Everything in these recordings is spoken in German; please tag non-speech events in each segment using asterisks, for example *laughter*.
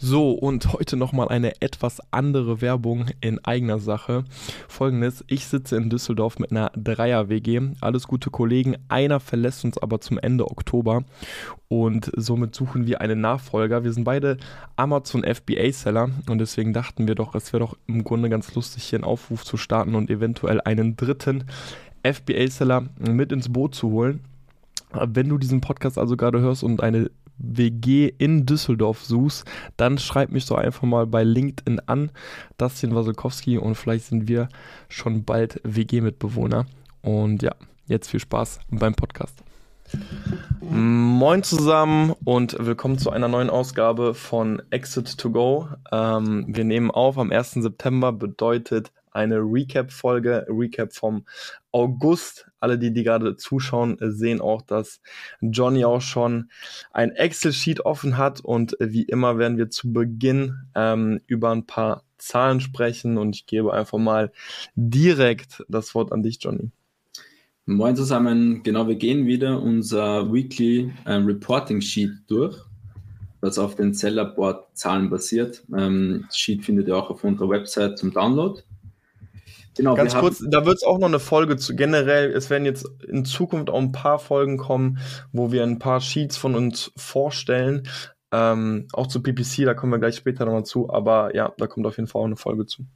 So, und heute nochmal eine etwas andere Werbung in eigener Sache. Folgendes, ich sitze in Düsseldorf mit einer Dreier-WG, alles gute Kollegen, einer verlässt uns aber zum Ende Oktober und somit suchen wir einen Nachfolger. Wir sind beide Amazon FBA-Seller und deswegen dachten wir doch, es wäre doch im Grunde ganz lustig, hier einen Aufruf zu starten und eventuell einen dritten FBA-Seller mit ins Boot zu holen. Wenn du diesen Podcast also gerade hörst und eine WG in Düsseldorf suchst, dann schreib mich doch einfach mal bei LinkedIn an, Dustin Wasilkowski und vielleicht sind wir schon bald WG-Mitbewohner. Und ja, jetzt viel Spaß beim Podcast. Moin zusammen und willkommen zu einer neuen Ausgabe von Exit to Go. Ähm, wir nehmen auf am 1. September, bedeutet eine Recap-Folge, Recap vom August. Alle, die, die gerade zuschauen, sehen auch, dass Johnny auch schon ein Excel-Sheet offen hat und wie immer werden wir zu Beginn ähm, über ein paar Zahlen sprechen und ich gebe einfach mal direkt das Wort an dich, Johnny. Moin zusammen, genau, wir gehen wieder unser Weekly ähm, Reporting Sheet durch, das auf den Sellerboard Zahlen basiert. Ähm, das Sheet findet ihr auch auf unserer Website zum Download. Genau, Ganz kurz, da wird es auch noch eine Folge zu. Generell, es werden jetzt in Zukunft auch ein paar Folgen kommen, wo wir ein paar Sheets von uns vorstellen. Ähm, auch zu PPC, da kommen wir gleich später nochmal zu. Aber ja, da kommt auf jeden Fall auch eine Folge zu.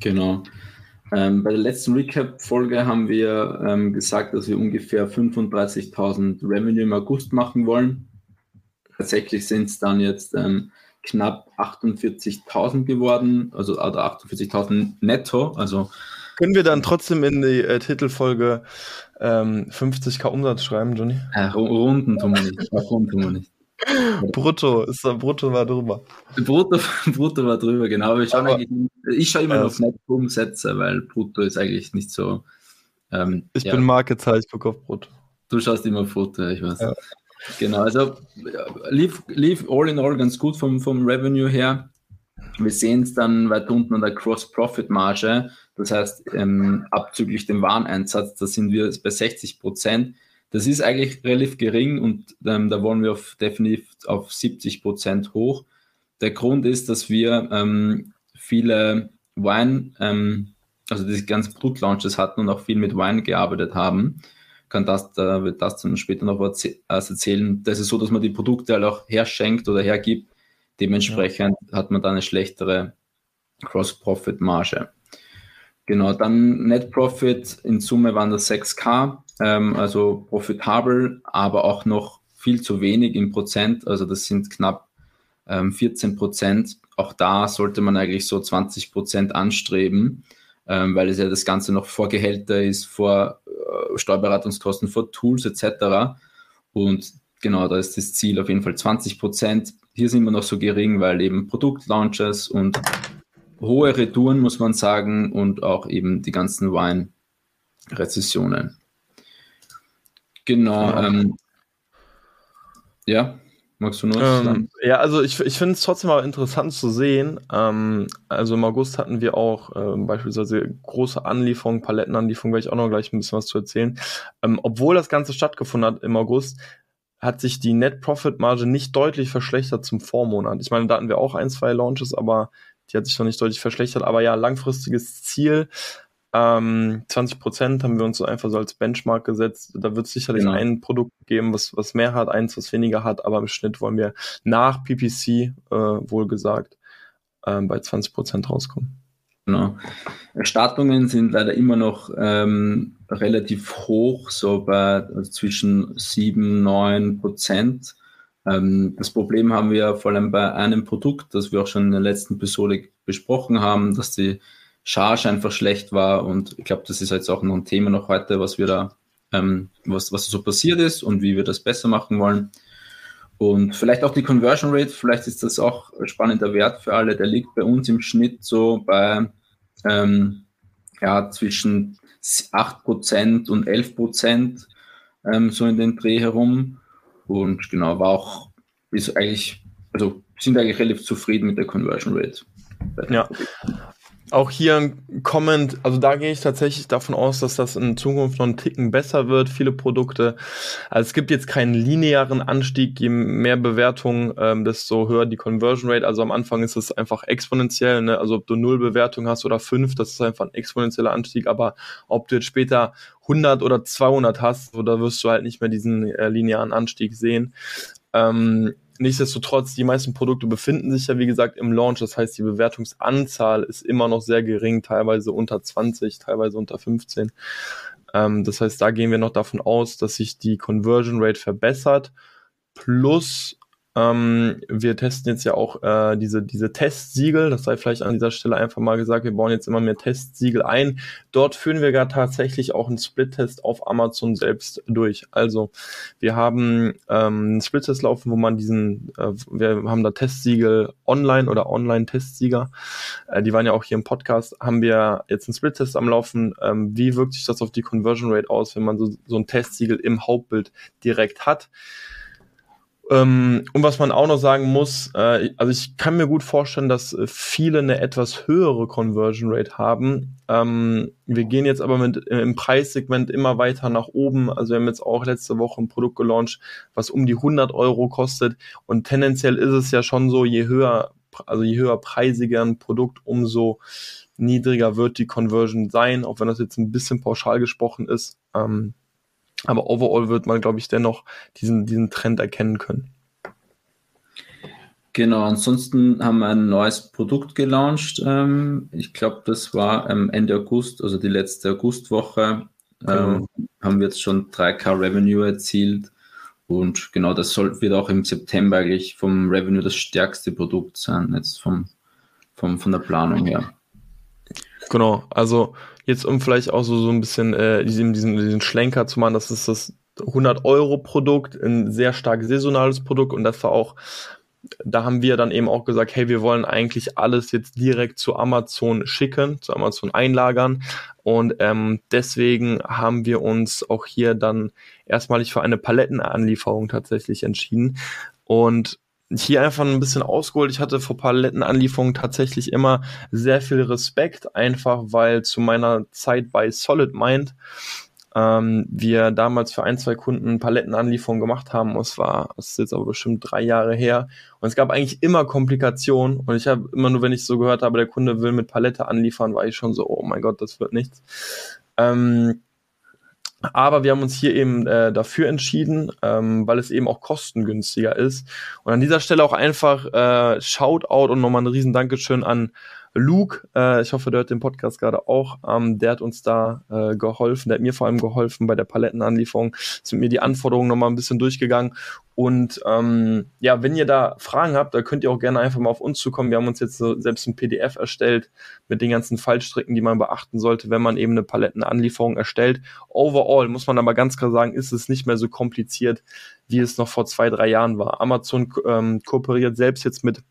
Genau. Ähm, bei der letzten Recap-Folge haben wir ähm, gesagt, dass wir ungefähr 35.000 Revenue im August machen wollen. Tatsächlich sind es dann jetzt ähm, knapp 48.000 geworden, also oder 48.000 netto. Also können wir dann trotzdem in die äh, Titelfolge ähm, 50k Umsatz schreiben, Johnny? Äh, runden tun wir nicht. Runden tun wir nicht. *laughs* Brutto, ist da, Brutto war drüber. Brutto, Brutto war drüber, genau. Aber ich schaue, ich schaue immer ja. auf Netto-Umsätze, weil Brutto ist eigentlich nicht so. Ähm, ich ja. bin Marketer, ich gucke auf Brutto. Du schaust immer Brutto, ich weiß. Ja. Genau, also lief, lief all in all ganz gut vom, vom Revenue her. Wir sehen es dann weiter unten an der Cross-Profit-Marge. Das heißt, ähm, abzüglich dem Wareneinsatz, da sind wir bei 60 Prozent. Das ist eigentlich relativ gering und ähm, da wollen wir auf, definitiv auf 70 Prozent hoch. Der Grund ist, dass wir ähm, viele Wine, ähm, also diese ganzen Produktlaunches hatten und auch viel mit Wine gearbeitet haben. Kann das, da wird das dann später noch was erzählen. Das ist so, dass man die Produkte halt auch herschenkt oder hergibt. Dementsprechend ja. hat man dann eine schlechtere Cross-Profit-Marge. Genau, dann Net Profit in Summe waren das 6K, ähm, also profitabel, aber auch noch viel zu wenig im Prozent, also das sind knapp ähm, 14 Prozent. Auch da sollte man eigentlich so 20 Prozent anstreben, ähm, weil es ja das Ganze noch vor Gehälter ist, vor äh, Steuerberatungskosten, vor Tools etc. Und genau, da ist das Ziel auf jeden Fall 20 Prozent. Hier sind wir noch so gering, weil eben Produktlaunches und hohe Retouren, muss man sagen, und auch eben die ganzen Wine-Rezessionen. Genau. Ähm, ja, magst du noch ähm, Ja, also ich, ich finde es trotzdem aber interessant zu sehen. Ähm, also im August hatten wir auch ähm, beispielsweise große Anlieferungen, Palettenanlieferungen, werde ich auch noch gleich ein bisschen was zu erzählen. Ähm, obwohl das Ganze stattgefunden hat im August, hat sich die Net Profit Marge nicht deutlich verschlechtert zum Vormonat. Ich meine, da hatten wir auch ein, zwei Launches, aber die hat sich noch nicht deutlich verschlechtert, aber ja, langfristiges Ziel. Ähm, 20 Prozent haben wir uns so einfach so als Benchmark gesetzt. Da wird es sicherlich genau. ein Produkt geben, was, was mehr hat, eins, was weniger hat, aber im Schnitt wollen wir nach PPC, äh, wohl gesagt, äh, bei 20 Prozent rauskommen. Genau. Erstattungen sind leider immer noch ähm, relativ hoch, so bei also zwischen 7, 9 Prozent. Ähm, das Problem haben wir vor allem bei einem Produkt, das wir auch schon in der letzten Episode besprochen haben, dass die Charge einfach schlecht war und ich glaube, das ist jetzt auch noch ein Thema noch heute, was wir da, ähm, was, was so passiert ist und wie wir das besser machen wollen. Und vielleicht auch die Conversion Rate, vielleicht ist das auch ein spannender Wert für alle. Der liegt bei uns im Schnitt so bei ähm, ja, zwischen 8% und 11%, ähm, so in den Dreh herum. Und genau, war auch, ist eigentlich, also sind eigentlich relativ zufrieden mit der Conversion Rate. Ja, auch hier ein Comment, also da gehe ich tatsächlich davon aus, dass das in Zukunft noch einen Ticken besser wird, viele Produkte. Also es gibt jetzt keinen linearen Anstieg, je mehr Bewertungen, ähm, desto höher die Conversion Rate. Also am Anfang ist es einfach exponentiell, ne? also ob du null Bewertungen hast oder fünf, das ist einfach ein exponentieller Anstieg, aber ob du jetzt später 100 oder 200 hast, so, da wirst du halt nicht mehr diesen äh, linearen Anstieg sehen. Ähm, Nichtsdestotrotz, die meisten Produkte befinden sich ja, wie gesagt, im Launch. Das heißt, die Bewertungsanzahl ist immer noch sehr gering, teilweise unter 20, teilweise unter 15. Ähm, das heißt, da gehen wir noch davon aus, dass sich die Conversion Rate verbessert. Plus ähm, wir testen jetzt ja auch äh, diese, diese Testsiegel. Das sei vielleicht an dieser Stelle einfach mal gesagt. Wir bauen jetzt immer mehr Testsiegel ein. Dort führen wir gar tatsächlich auch einen Split-Test auf Amazon selbst durch. Also wir haben ähm, einen Split-Test laufen, wo man diesen, äh, wir haben da Testsiegel online oder Online-Testsieger. Äh, die waren ja auch hier im Podcast. Haben wir jetzt einen Split-Test am Laufen. Ähm, wie wirkt sich das auf die Conversion Rate aus, wenn man so, so ein Testsiegel im Hauptbild direkt hat? Ähm, und was man auch noch sagen muss, äh, also ich kann mir gut vorstellen, dass äh, viele eine etwas höhere Conversion Rate haben. Ähm, wir gehen jetzt aber mit, äh, im Preissegment immer weiter nach oben. Also wir haben jetzt auch letzte Woche ein Produkt gelauncht, was um die 100 Euro kostet. Und tendenziell ist es ja schon so, je höher, also je höher preisiger ein Produkt, umso niedriger wird die Conversion sein, auch wenn das jetzt ein bisschen pauschal gesprochen ist. Ähm, aber overall wird man, glaube ich, dennoch diesen, diesen Trend erkennen können. Genau, ansonsten haben wir ein neues Produkt gelauncht. Ähm, ich glaube, das war Ende August, also die letzte Augustwoche, ähm, genau. haben wir jetzt schon 3K Revenue erzielt. Und genau, das soll, wird auch im September eigentlich vom Revenue das stärkste Produkt sein, jetzt vom, vom, von der Planung her. Genau, also jetzt um vielleicht auch so, so ein bisschen äh, diesen, diesen, diesen Schlenker zu machen, das ist das 100 Euro Produkt, ein sehr stark saisonales Produkt und das war auch, da haben wir dann eben auch gesagt, hey, wir wollen eigentlich alles jetzt direkt zu Amazon schicken, zu Amazon einlagern und ähm, deswegen haben wir uns auch hier dann erstmalig für eine Palettenanlieferung tatsächlich entschieden und hier einfach ein bisschen ausgeholt. Ich hatte vor Palettenanlieferungen tatsächlich immer sehr viel Respekt, einfach weil zu meiner Zeit bei Solid Mind ähm, wir damals für ein, zwei Kunden Palettenanlieferungen gemacht haben. Es war, es ist jetzt aber bestimmt drei Jahre her. Und es gab eigentlich immer Komplikationen. Und ich habe immer nur, wenn ich so gehört habe, der Kunde will mit Palette anliefern, war ich schon so, oh mein Gott, das wird nichts. Ähm, aber wir haben uns hier eben äh, dafür entschieden, ähm, weil es eben auch kostengünstiger ist. Und an dieser Stelle auch einfach äh, Shoutout und nochmal ein riesen Dankeschön an Luke, äh, ich hoffe, der hört den Podcast gerade auch, ähm, der hat uns da äh, geholfen, der hat mir vor allem geholfen bei der Palettenanlieferung, sind mir die Anforderungen nochmal ein bisschen durchgegangen und ähm, ja, wenn ihr da Fragen habt, da könnt ihr auch gerne einfach mal auf uns zukommen. Wir haben uns jetzt so selbst ein PDF erstellt mit den ganzen Fallstricken, die man beachten sollte, wenn man eben eine Palettenanlieferung erstellt. Overall muss man aber ganz klar sagen, ist es nicht mehr so kompliziert, wie es noch vor zwei, drei Jahren war. Amazon ähm, kooperiert selbst jetzt mit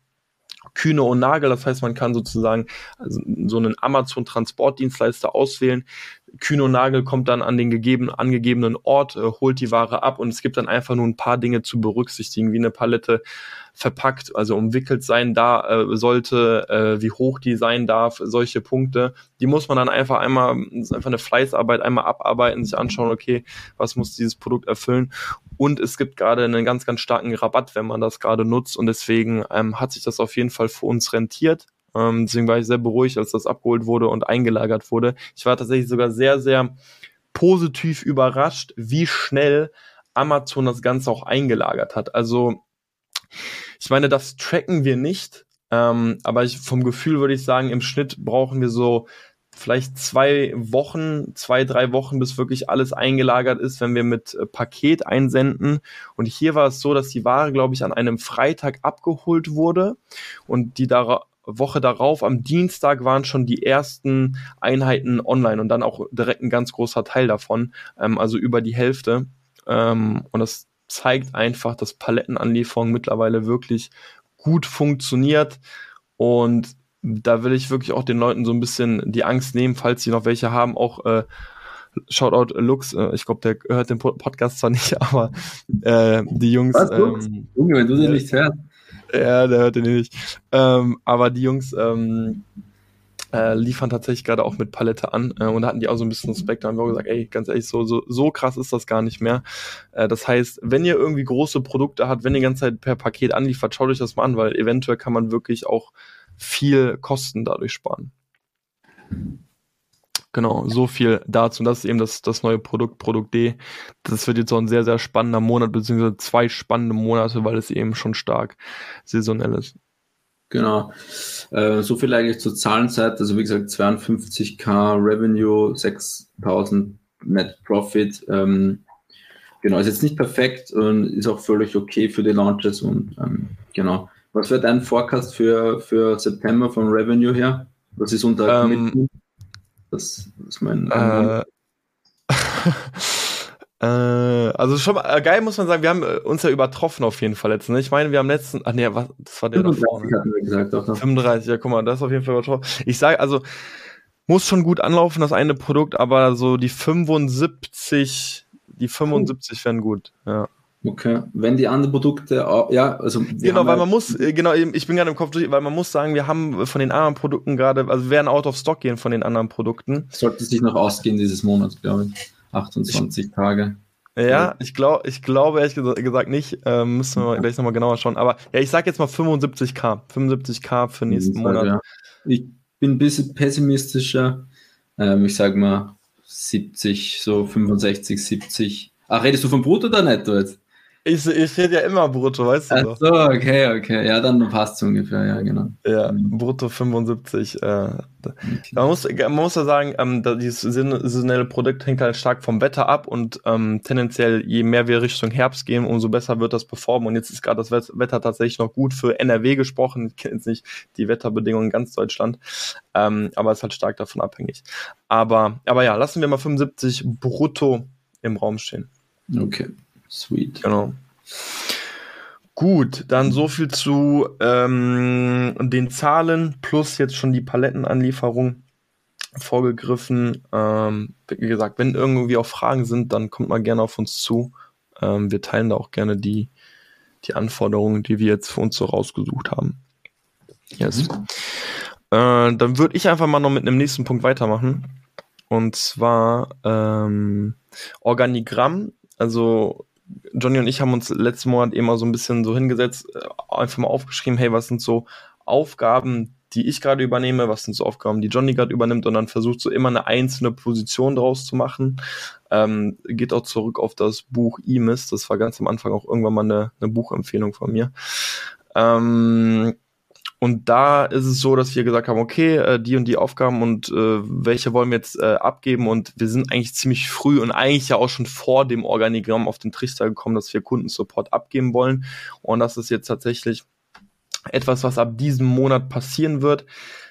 Kühne und Nagel. Das heißt, man kann sozusagen also so einen Amazon-Transportdienstleister auswählen. Kühne und Nagel kommt dann an den gegeben, angegebenen Ort, äh, holt die Ware ab und es gibt dann einfach nur ein paar Dinge zu berücksichtigen, wie eine Palette verpackt, also umwickelt sein da äh, sollte, äh, wie hoch die sein darf, solche Punkte. Die muss man dann einfach einmal, ist einfach eine Fleißarbeit, einmal abarbeiten, sich anschauen, okay, was muss dieses Produkt erfüllen. Und es gibt gerade einen ganz, ganz starken Rabatt, wenn man das gerade nutzt. Und deswegen ähm, hat sich das auf jeden Fall für uns rentiert. Ähm, deswegen war ich sehr beruhigt, als das abgeholt wurde und eingelagert wurde. Ich war tatsächlich sogar sehr, sehr positiv überrascht, wie schnell Amazon das Ganze auch eingelagert hat. Also ich meine, das tracken wir nicht, ähm, aber ich, vom Gefühl würde ich sagen, im Schnitt brauchen wir so vielleicht zwei Wochen, zwei, drei Wochen, bis wirklich alles eingelagert ist, wenn wir mit äh, Paket einsenden. Und hier war es so, dass die Ware, glaube ich, an einem Freitag abgeholt wurde und die da Woche darauf, am Dienstag, waren schon die ersten Einheiten online und dann auch direkt ein ganz großer Teil davon, ähm, also über die Hälfte. Ähm, und das zeigt einfach, dass Palettenanlieferung mittlerweile wirklich gut funktioniert und da will ich wirklich auch den Leuten so ein bisschen die Angst nehmen, falls sie noch welche haben, auch äh, Shoutout Lux, äh, ich glaube, der hört den Podcast zwar nicht, *laughs* aber äh, die Jungs. Was, ähm, Junge, wenn du den nicht hörst. Ja, der hört den nicht. Ähm, aber die Jungs ähm, äh, liefern tatsächlich gerade auch mit Palette an äh, und da hatten die auch so ein bisschen Respekt. Da haben wir auch gesagt, ey, ganz ehrlich, so, so, so krass ist das gar nicht mehr. Äh, das heißt, wenn ihr irgendwie große Produkte habt, wenn ihr die ganze Zeit per Paket anliefert, schaut euch das mal an, weil eventuell kann man wirklich auch viel Kosten dadurch sparen. Genau, so viel dazu. Und das ist eben das, das neue Produkt, Produkt D. Das wird jetzt auch ein sehr, sehr spannender Monat, beziehungsweise zwei spannende Monate, weil es eben schon stark saisonell ist. Genau. Äh, so viel eigentlich zur Zahlenzeit. Also wie gesagt, 52k Revenue, 6000 Net Profit. Ähm, genau, ist jetzt nicht perfekt und ist auch völlig okay für die Launches. Und ähm, genau. Was wäre dein Forecast für, für September vom Revenue her? Was ist unter ähm, Das ist mein. Äh, *laughs* äh, also schon mal, äh, geil muss man sagen, wir haben äh, uns ja übertroffen auf jeden Fall letzten. Ne? Ich meine, wir haben letzten, ach nee, was, das war der 35 davor, ne? hatten wir gesagt, doch, doch. 35, ja, guck mal, das ist auf jeden Fall übertroffen. Ich sage, also muss schon gut anlaufen, das eine Produkt, aber so die 75, die 75 wären gut, ja. Okay, wenn die anderen Produkte, ja, also. Genau, weil man muss, äh, genau, ich bin gerade im Kopf durch, weil man muss sagen, wir haben von den anderen Produkten gerade, also wir werden out of stock gehen von den anderen Produkten. Sollte sich noch ausgehen dieses Monat, glaube ich. 28 ich, Tage. Ja, ich glaube, ich glaube ehrlich gesagt nicht. Ähm, müssen wir gleich nochmal genauer schauen. Aber ja, ich sag jetzt mal 75k. 75k für nächsten Monat. Ja. Ich bin ein bisschen pessimistischer. Ähm, ich sag mal 70, so 65, 70. Ach, redest du von Brutto oder Netto jetzt? Ich, ich rede ja immer brutto, weißt du Ach so, okay, okay. Ja, dann passt es ungefähr, ja, genau. Ja, brutto 75. Äh, okay. man, muss, man muss ja sagen, ähm, dieses saisonelle Produkt hängt halt stark vom Wetter ab und ähm, tendenziell, je mehr wir Richtung Herbst gehen, umso besser wird das performen. Und jetzt ist gerade das Wetter tatsächlich noch gut für NRW gesprochen. Ich kenne jetzt nicht die Wetterbedingungen in ganz Deutschland, ähm, aber es ist halt stark davon abhängig. Aber, aber ja, lassen wir mal 75 brutto im Raum stehen. Okay. Sweet. Genau. Gut, dann so viel zu ähm, den Zahlen plus jetzt schon die Palettenanlieferung vorgegriffen. Ähm, wie gesagt, wenn irgendwie auch Fragen sind, dann kommt mal gerne auf uns zu. Ähm, wir teilen da auch gerne die, die Anforderungen, die wir jetzt für uns so rausgesucht haben. Yes. Mhm. Äh, dann würde ich einfach mal noch mit einem nächsten Punkt weitermachen. Und zwar ähm, Organigramm. Also Johnny und ich haben uns letzten Monat mal so ein bisschen so hingesetzt, äh, einfach mal aufgeschrieben, hey, was sind so Aufgaben, die ich gerade übernehme, was sind so Aufgaben, die Johnny gerade übernimmt und dann versucht so immer eine einzelne Position draus zu machen. Ähm, geht auch zurück auf das Buch E-Mist, das war ganz am Anfang auch irgendwann mal eine, eine Buchempfehlung von mir. Ähm, und da ist es so, dass wir gesagt haben, okay, äh, die und die Aufgaben und äh, welche wollen wir jetzt äh, abgeben und wir sind eigentlich ziemlich früh und eigentlich ja auch schon vor dem Organigramm auf den Trichter gekommen, dass wir Kundensupport abgeben wollen. Und das ist jetzt tatsächlich etwas, was ab diesem Monat passieren wird.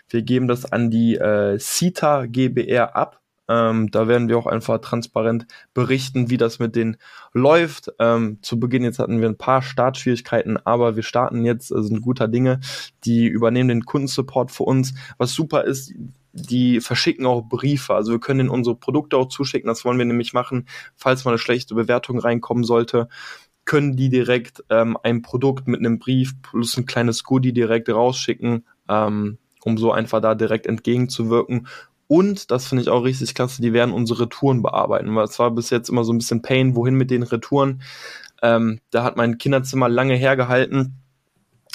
Wir geben das an die äh, CITA GBR ab. Ähm, da werden wir auch einfach transparent berichten, wie das mit denen läuft. Ähm, zu Beginn jetzt hatten wir ein paar Startschwierigkeiten, aber wir starten jetzt, äh, sind guter Dinge. Die übernehmen den Kundensupport für uns. Was super ist, die verschicken auch Briefe. Also wir können ihnen unsere Produkte auch zuschicken. Das wollen wir nämlich machen, falls mal eine schlechte Bewertung reinkommen sollte können die direkt ähm, ein Produkt mit einem Brief plus ein kleines Goodie direkt rausschicken, ähm, um so einfach da direkt entgegenzuwirken und, das finde ich auch richtig klasse, die werden unsere Retouren bearbeiten, weil es war bis jetzt immer so ein bisschen Pain, wohin mit den Retouren. Ähm, da hat mein Kinderzimmer lange hergehalten,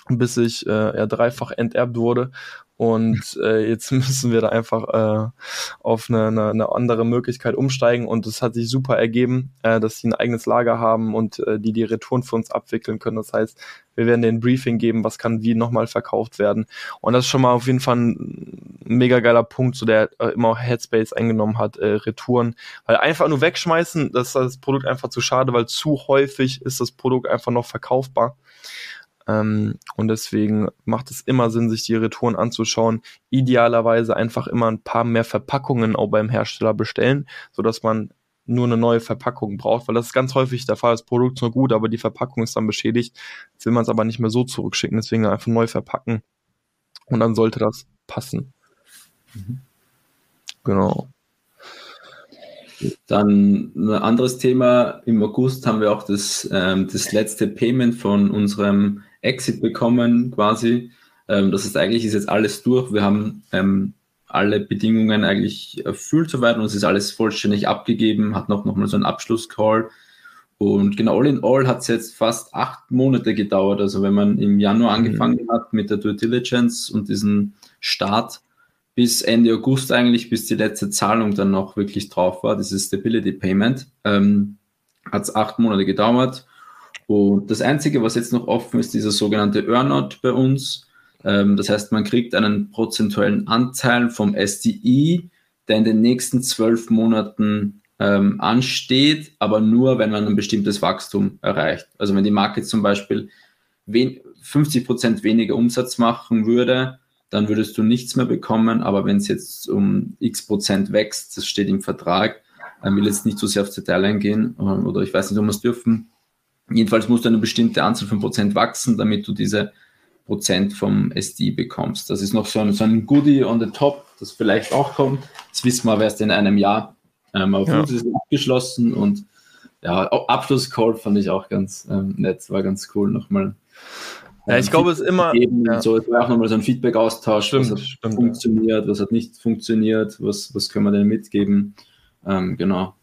bis ich äh, ja, dreifach enterbt wurde. Und äh, jetzt *laughs* müssen wir da einfach äh, auf eine, eine, eine andere Möglichkeit umsteigen. Und es hat sich super ergeben, äh, dass sie ein eigenes Lager haben und äh, die die Retouren für uns abwickeln können. Das heißt, wir werden den Briefing geben, was kann wie nochmal verkauft werden. Und das ist schon mal auf jeden Fall ein mega geiler Punkt, so der äh, immer Headspace eingenommen hat, äh, Retouren. Weil einfach nur wegschmeißen, das ist das Produkt einfach zu schade, weil zu häufig ist das Produkt einfach noch verkaufbar. Ähm, und deswegen macht es immer Sinn, sich die Retouren anzuschauen. Idealerweise einfach immer ein paar mehr Verpackungen auch beim Hersteller bestellen, sodass man nur eine neue Verpackung braucht, weil das ist ganz häufig der Fall. Das Produkt ist nur gut, aber die Verpackung ist dann beschädigt. Jetzt will man es aber nicht mehr so zurückschicken, deswegen einfach neu verpacken. Und dann sollte das passen. Mhm. Genau. Dann ein anderes Thema. Im August haben wir auch das, ähm, das letzte Payment von unserem Exit bekommen, quasi. Ähm, das heißt, eigentlich ist jetzt alles durch. Wir haben ähm, alle Bedingungen eigentlich erfüllt soweit und es ist alles vollständig abgegeben, hat noch, noch mal so einen Abschlusscall. Und genau, all in all hat es jetzt fast acht Monate gedauert. Also wenn man im Januar mhm. angefangen hat mit der Due Diligence und diesen Start, bis Ende August eigentlich, bis die letzte Zahlung dann noch wirklich drauf war, dieses Stability Payment, ähm, hat es acht Monate gedauert. Und das Einzige, was jetzt noch offen ist, dieser sogenannte Earnout bei uns. Ähm, das heißt, man kriegt einen prozentuellen Anteil vom SDI, der in den nächsten zwölf Monaten ähm, ansteht, aber nur, wenn man ein bestimmtes Wachstum erreicht. Also wenn die Marke zum Beispiel 50 Prozent weniger Umsatz machen würde, dann würdest du nichts mehr bekommen. Aber wenn es jetzt um x Prozent wächst, das steht im Vertrag, dann will jetzt nicht so sehr aufs Detail eingehen ähm, oder ich weiß nicht, ob wir es dürfen. Jedenfalls muss du eine bestimmte Anzahl von Prozent wachsen, damit du diese Prozent vom SD bekommst. Das ist noch so ein, so ein Goodie on the top, das vielleicht auch kommt. Das wissen wir erst in einem Jahr. Ähm, aber ja. ist es abgeschlossen und ja, Abschlusscall fand ich auch ganz ähm, nett, war ganz cool nochmal. Ja, ich glaube, es ist immer. Ja. So, es war auch nochmal so ein Feedback-Austausch, was hat stimmt, funktioniert, ja. was hat nicht funktioniert, was, was können wir denn mitgeben. Ähm, genau.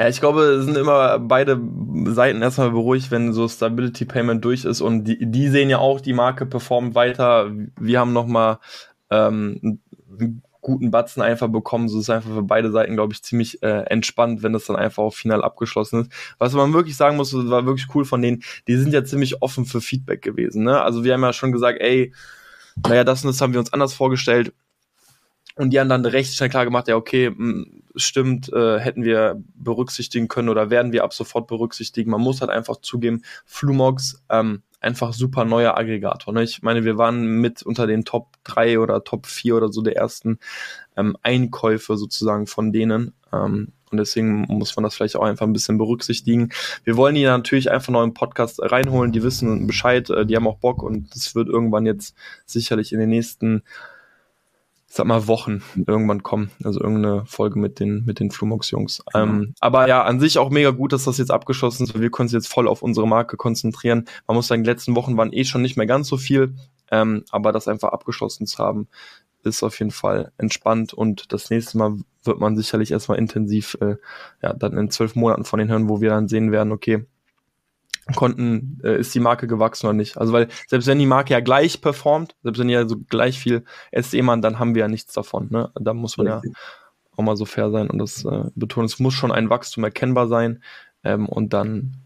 Ja, ich glaube, es sind immer beide Seiten erstmal beruhigt, wenn so Stability Payment durch ist und die, die sehen ja auch, die Marke performt weiter. Wir haben nochmal ähm, guten Batzen einfach bekommen. So ist einfach für beide Seiten, glaube ich, ziemlich äh, entspannt, wenn das dann einfach auch final abgeschlossen ist. Was man wirklich sagen muss, war wirklich cool von denen, die sind ja ziemlich offen für Feedback gewesen. Ne? Also wir haben ja schon gesagt, ey, naja, das und das haben wir uns anders vorgestellt. Und die haben dann recht schnell klar gemacht, ja, okay, stimmt, äh, hätten wir berücksichtigen können oder werden wir ab sofort berücksichtigen. Man muss halt einfach zugeben, Flumox ähm, einfach super neuer Aggregator. Ne? Ich meine, wir waren mit unter den Top 3 oder Top 4 oder so der ersten ähm, Einkäufe sozusagen von denen. Ähm, und deswegen muss man das vielleicht auch einfach ein bisschen berücksichtigen. Wir wollen die natürlich einfach noch im Podcast reinholen. Die wissen Bescheid, äh, die haben auch Bock und das wird irgendwann jetzt sicherlich in den nächsten sag mal, Wochen irgendwann kommen. Also irgendeine Folge mit den, mit den Flumox-Jungs. Genau. Ähm, aber ja, an sich auch mega gut, dass das jetzt abgeschlossen ist. Wir können uns jetzt voll auf unsere Marke konzentrieren. Man muss sagen, die letzten Wochen waren eh schon nicht mehr ganz so viel. Ähm, aber das einfach abgeschlossen zu haben, ist auf jeden Fall entspannt. Und das nächste Mal wird man sicherlich erstmal intensiv, äh, ja, dann in zwölf Monaten von denen hören, wo wir dann sehen werden, okay, konnten, äh, ist die Marke gewachsen oder nicht. Also weil selbst wenn die Marke ja gleich performt, selbst wenn die ja so gleich viel SE machen, dann haben wir ja nichts davon. Ne? Da muss man ja auch mal so fair sein und das äh, betonen. Es muss schon ein Wachstum erkennbar sein ähm, und dann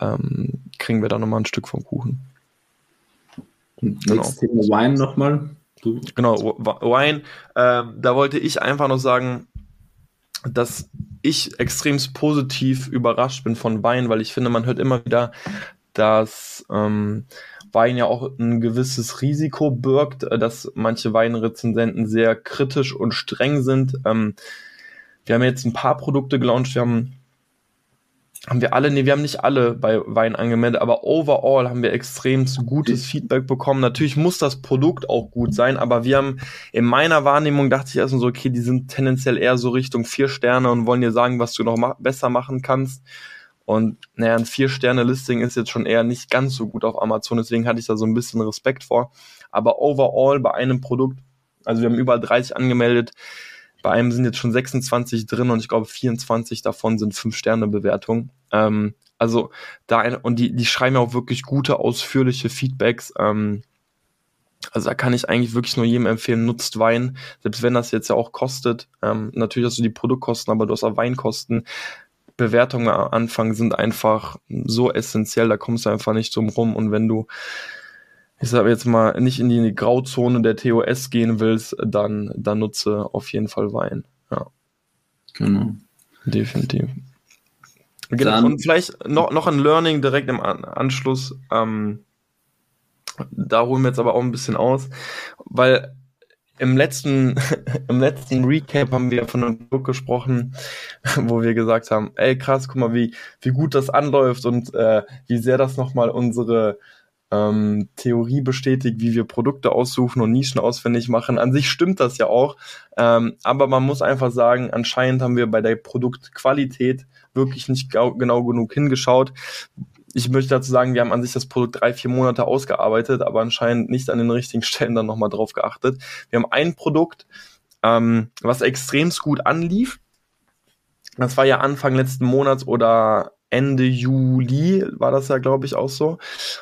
ähm, kriegen wir da nochmal ein Stück vom Kuchen. Genau. Thema Wine nochmal. Genau, Wine. Ähm, da wollte ich einfach noch sagen, dass ich extremst positiv überrascht bin von Wein, weil ich finde, man hört immer wieder, dass ähm, Wein ja auch ein gewisses Risiko birgt, äh, dass manche Weinrezensenten sehr kritisch und streng sind. Ähm, wir haben jetzt ein paar Produkte gelauncht, wir haben haben wir alle, nee, wir haben nicht alle bei Wein angemeldet, aber overall haben wir extrem gutes Feedback bekommen. Natürlich muss das Produkt auch gut sein, aber wir haben in meiner Wahrnehmung dachte ich erstmal so, okay, die sind tendenziell eher so Richtung vier Sterne und wollen dir sagen, was du noch ma besser machen kannst. Und naja, ein Vier-Sterne-Listing ist jetzt schon eher nicht ganz so gut auf Amazon, deswegen hatte ich da so ein bisschen Respekt vor. Aber overall bei einem Produkt, also wir haben über 30 angemeldet, bei einem sind jetzt schon 26 drin und ich glaube 24 davon sind 5-Sterne-Bewertungen. Ähm, also da und die, die schreiben ja auch wirklich gute, ausführliche Feedbacks. Ähm, also da kann ich eigentlich wirklich nur jedem empfehlen, nutzt Wein, selbst wenn das jetzt ja auch kostet. Ähm, natürlich hast du die Produktkosten, aber du hast auch Weinkosten. Bewertungen am Anfang sind einfach so essentiell, da kommst du einfach nicht drum rum. Und wenn du ich sage jetzt mal, nicht in die Grauzone der TOS gehen willst, dann, dann nutze auf jeden Fall Wein. Ja. Genau. Definitiv. Genau. Und vielleicht noch, noch ein Learning direkt im Anschluss. Ähm, da holen wir jetzt aber auch ein bisschen aus, weil im letzten, *laughs* im letzten Recap haben wir von einem Book gesprochen, *laughs* wo wir gesagt haben, ey krass, guck mal, wie, wie gut das anläuft und äh, wie sehr das nochmal unsere ähm, Theorie bestätigt, wie wir Produkte aussuchen und Nischen ausfindig machen. An sich stimmt das ja auch, ähm, aber man muss einfach sagen, anscheinend haben wir bei der Produktqualität wirklich nicht genau genug hingeschaut ich möchte dazu sagen, wir haben an sich das Produkt drei, vier Monate ausgearbeitet, aber anscheinend nicht an den richtigen Stellen dann nochmal drauf geachtet. Wir haben ein Produkt, ähm, was extremst gut anlief. Das war ja Anfang letzten Monats oder Ende Juli war das ja, glaube ich, auch so.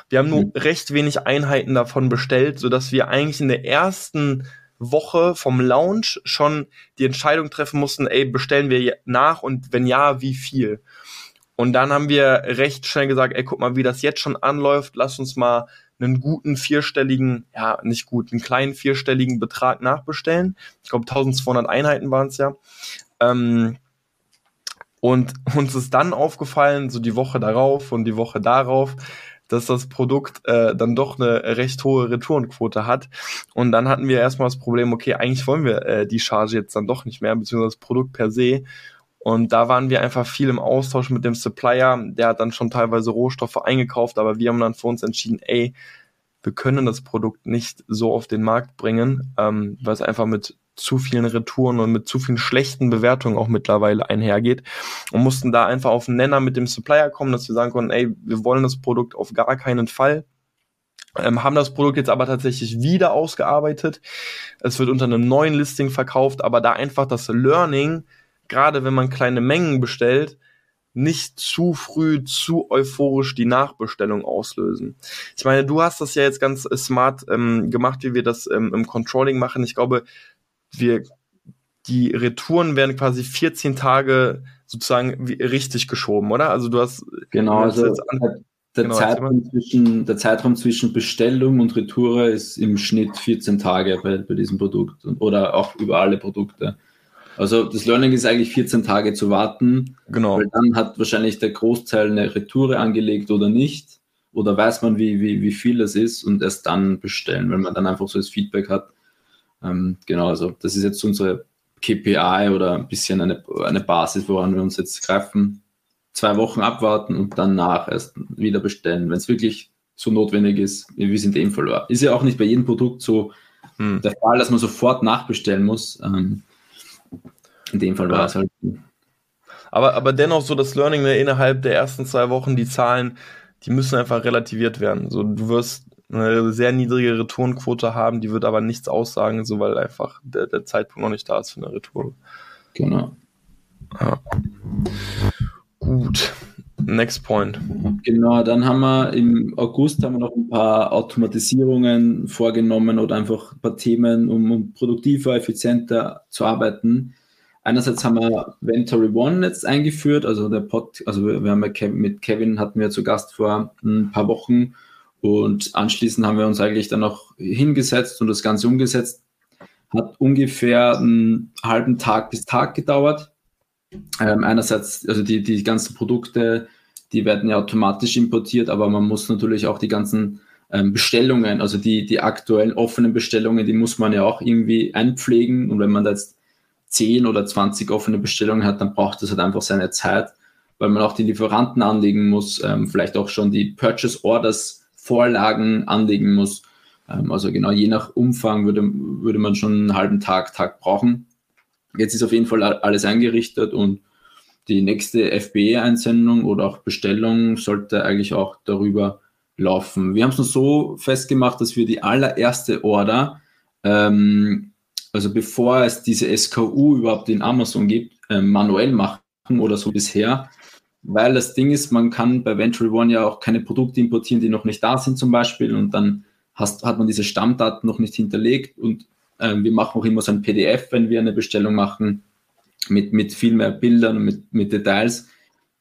Wir haben nur mhm. recht wenig Einheiten davon bestellt, sodass wir eigentlich in der ersten Woche vom Launch schon die Entscheidung treffen mussten, ey, bestellen wir nach und wenn ja, wie viel? Und dann haben wir recht schnell gesagt, ey, guck mal, wie das jetzt schon anläuft, lass uns mal einen guten vierstelligen, ja, nicht gut, einen kleinen vierstelligen Betrag nachbestellen. Ich glaube, 1200 Einheiten waren es ja. Ähm, und uns ist dann aufgefallen, so die Woche darauf und die Woche darauf, dass das Produkt äh, dann doch eine recht hohe Retourenquote hat. Und dann hatten wir erstmal das Problem, okay, eigentlich wollen wir äh, die Charge jetzt dann doch nicht mehr, beziehungsweise das Produkt per se. Und da waren wir einfach viel im Austausch mit dem Supplier. Der hat dann schon teilweise Rohstoffe eingekauft, aber wir haben dann für uns entschieden, ey, wir können das Produkt nicht so auf den Markt bringen, ähm, weil es einfach mit zu vielen Retouren und mit zu vielen schlechten Bewertungen auch mittlerweile einhergeht und mussten da einfach auf einen Nenner mit dem Supplier kommen, dass wir sagen konnten, ey, wir wollen das Produkt auf gar keinen Fall. Ähm, haben das Produkt jetzt aber tatsächlich wieder ausgearbeitet. Es wird unter einem neuen Listing verkauft, aber da einfach das Learning gerade wenn man kleine Mengen bestellt, nicht zu früh, zu euphorisch die Nachbestellung auslösen. Ich meine, du hast das ja jetzt ganz smart ähm, gemacht, wie wir das ähm, im Controlling machen. Ich glaube, wir die Retouren werden quasi 14 Tage sozusagen richtig geschoben, oder? Also du hast genau, also der, genau, Zeitraum zwischen, der Zeitraum zwischen Bestellung und Retour ist im Schnitt 14 Tage bei, bei diesem Produkt oder auch über alle Produkte. Also das Learning ist eigentlich 14 Tage zu warten. Genau. Weil dann hat wahrscheinlich der Großteil eine Retoure angelegt oder nicht. Oder weiß man, wie, wie, wie viel das ist und erst dann bestellen, wenn man dann einfach so das Feedback hat. Ähm, genau, also das ist jetzt unsere KPI oder ein bisschen eine, eine Basis, woran wir uns jetzt greifen. Zwei Wochen abwarten und danach erst wieder bestellen, wenn es wirklich so notwendig ist, wie es in dem Fall war. Ist ja auch nicht bei jedem Produkt so hm. der Fall, dass man sofort nachbestellen muss. Ähm, in dem Fall war es halt. Aber, aber dennoch so das Learning ne, innerhalb der ersten zwei Wochen, die Zahlen, die müssen einfach relativiert werden. So, du wirst eine sehr niedrige Retourenquote haben, die wird aber nichts aussagen, so weil einfach der, der Zeitpunkt noch nicht da ist für eine Retour. Genau. Ja. Gut. Next point. Genau, dann haben wir im August haben wir noch ein paar Automatisierungen vorgenommen oder einfach ein paar Themen, um, um produktiver, effizienter zu arbeiten. Einerseits haben wir Ventory One jetzt eingeführt, also der Pod, also wir haben ja mit Kevin hatten wir zu Gast vor ein paar Wochen und anschließend haben wir uns eigentlich dann noch hingesetzt und das Ganze umgesetzt. Hat ungefähr einen halben Tag bis Tag gedauert. Ähm, einerseits, also die, die ganzen Produkte, die werden ja automatisch importiert, aber man muss natürlich auch die ganzen ähm, Bestellungen, also die, die aktuellen offenen Bestellungen, die muss man ja auch irgendwie einpflegen. Und wenn man da jetzt 10 oder 20 offene Bestellungen hat, dann braucht das halt einfach seine Zeit, weil man auch die Lieferanten anlegen muss, ähm, vielleicht auch schon die Purchase Orders Vorlagen anlegen muss. Ähm, also genau je nach Umfang würde, würde man schon einen halben Tag, Tag brauchen. Jetzt ist auf jeden Fall alles eingerichtet und die nächste FBE-Einsendung oder auch Bestellung sollte eigentlich auch darüber laufen. Wir haben es nur so festgemacht, dass wir die allererste Order ähm, also bevor es diese SKU überhaupt in Amazon gibt, äh, manuell machen oder so bisher. Weil das Ding ist, man kann bei Venture One ja auch keine Produkte importieren, die noch nicht da sind zum Beispiel und dann hast, hat man diese Stammdaten noch nicht hinterlegt und äh, wir machen auch immer so ein PDF, wenn wir eine Bestellung machen mit, mit viel mehr Bildern und mit, mit Details.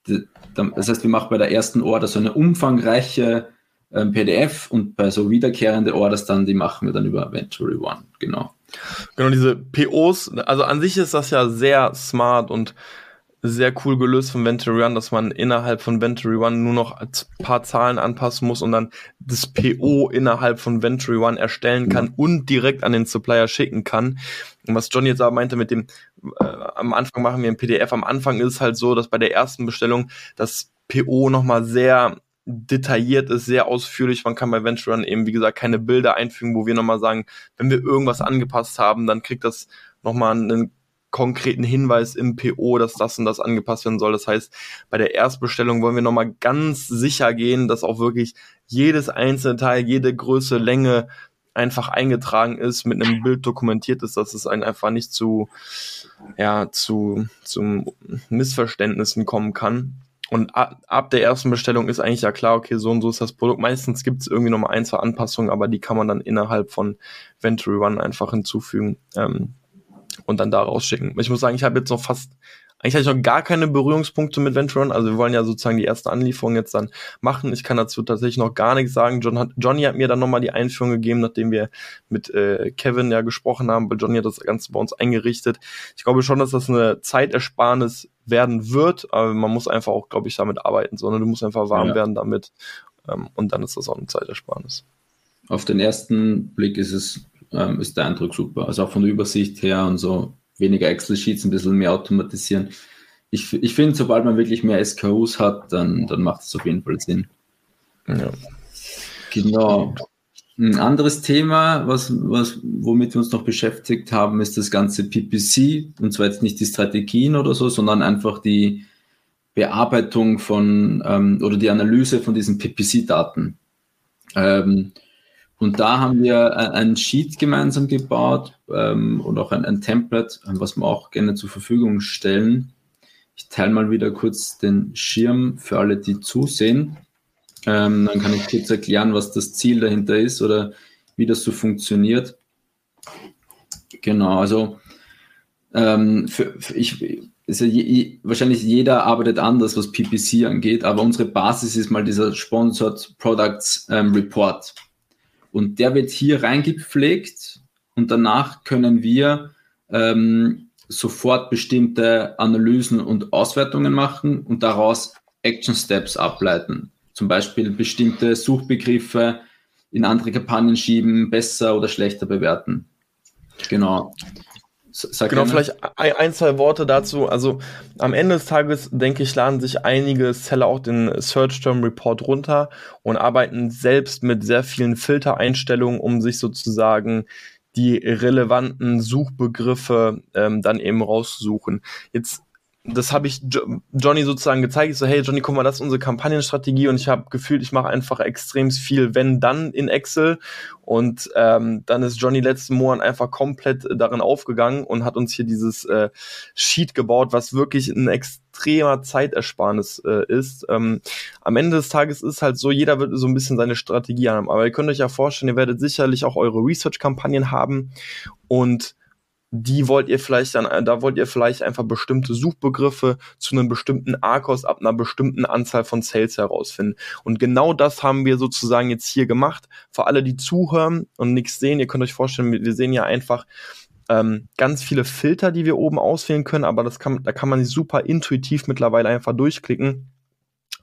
Das heißt, wir machen bei der ersten Order so eine umfangreiche äh, PDF und bei so wiederkehrende Orders dann, die machen wir dann über Venture One, genau. Genau, diese POs, also an sich ist das ja sehr smart und sehr cool gelöst von Venture One, dass man innerhalb von Venture One nur noch ein paar Zahlen anpassen muss und dann das PO innerhalb von Venture One erstellen kann ja. und direkt an den Supplier schicken kann. Und was John jetzt aber meinte mit dem, äh, am Anfang machen wir ein PDF, am Anfang ist es halt so, dass bei der ersten Bestellung das PO nochmal sehr detailliert ist, sehr ausführlich. Man kann bei Venture Run eben, wie gesagt, keine Bilder einfügen, wo wir nochmal sagen, wenn wir irgendwas angepasst haben, dann kriegt das nochmal einen konkreten Hinweis im PO, dass das und das angepasst werden soll. Das heißt, bei der Erstbestellung wollen wir nochmal ganz sicher gehen, dass auch wirklich jedes einzelne Teil, jede Größe, Länge einfach eingetragen ist, mit einem Bild dokumentiert ist, dass es einfach nicht zu, ja, zu, zu Missverständnissen kommen kann. Und ab der ersten Bestellung ist eigentlich ja klar, okay, so und so ist das Produkt. Meistens gibt es irgendwie nochmal ein, zwei Anpassungen, aber die kann man dann innerhalb von Venture One einfach hinzufügen ähm, und dann da rausschicken. Ich muss sagen, ich habe jetzt noch fast eigentlich hatte ich noch gar keine Berührungspunkte mit Venturon. Also wir wollen ja sozusagen die erste Anlieferung jetzt dann machen. Ich kann dazu tatsächlich noch gar nichts sagen. John hat, Johnny hat mir dann nochmal die Einführung gegeben, nachdem wir mit äh, Kevin ja gesprochen haben, weil Johnny hat das Ganze bei uns eingerichtet. Ich glaube schon, dass das eine Zeitersparnis werden wird, aber man muss einfach auch, glaube ich, damit arbeiten, sondern du musst einfach warm ja. werden damit ähm, und dann ist das auch eine Zeitersparnis. Auf den ersten Blick ist es, ähm, ist der Eindruck super. Also auch von der Übersicht her und so weniger Excel-Sheets, ein bisschen mehr automatisieren. Ich, ich finde, sobald man wirklich mehr SKUs hat, dann, dann macht es auf jeden Fall Sinn. Ja. Genau. Ein anderes Thema, was, was, womit wir uns noch beschäftigt haben, ist das ganze PPC. Und zwar jetzt nicht die Strategien oder so, sondern einfach die Bearbeitung von ähm, oder die Analyse von diesen PPC-Daten. Ähm, und da haben wir ein Sheet gemeinsam gebaut ähm, und auch ein, ein, Template, was wir auch gerne zur Verfügung stellen. Ich teile mal wieder kurz den Schirm für alle, die zusehen. Ähm, dann kann ich kurz erklären, was das Ziel dahinter ist oder wie das so funktioniert. Genau, also ähm, für, für ich, also je, wahrscheinlich jeder arbeitet anders, was PPC angeht, aber unsere Basis ist mal dieser Sponsored Products ähm, Report. Und der wird hier reingepflegt und danach können wir ähm, sofort bestimmte Analysen und Auswertungen machen und daraus Action Steps ableiten. Zum Beispiel bestimmte Suchbegriffe in andere Kampagnen schieben, besser oder schlechter bewerten. Genau. Sag genau, gerne. vielleicht ein, zwei Worte dazu. Also am Ende des Tages, denke ich, laden sich einige Seller auch den Search Term Report runter und arbeiten selbst mit sehr vielen Filtereinstellungen, um sich sozusagen die relevanten Suchbegriffe ähm, dann eben rauszusuchen. Jetzt das habe ich jo Johnny sozusagen gezeigt. Ich so, hey Johnny, guck mal, das ist unsere Kampagnenstrategie und ich habe gefühlt, ich mache einfach extrem viel, wenn dann in Excel. Und ähm, dann ist Johnny letzten Monat einfach komplett darin aufgegangen und hat uns hier dieses äh, Sheet gebaut, was wirklich ein extremer Zeitersparnis äh, ist. Ähm, am Ende des Tages ist halt so, jeder wird so ein bisschen seine Strategie haben. Aber ihr könnt euch ja vorstellen, ihr werdet sicherlich auch eure Research-Kampagnen haben und die wollt ihr vielleicht dann, da wollt ihr vielleicht einfach bestimmte Suchbegriffe zu einem bestimmten ARCOS ab einer bestimmten Anzahl von Sales herausfinden. Und genau das haben wir sozusagen jetzt hier gemacht. Für alle, die zuhören und nichts sehen, ihr könnt euch vorstellen, wir sehen ja einfach ähm, ganz viele Filter, die wir oben auswählen können, aber das kann, da kann man sich super intuitiv mittlerweile einfach durchklicken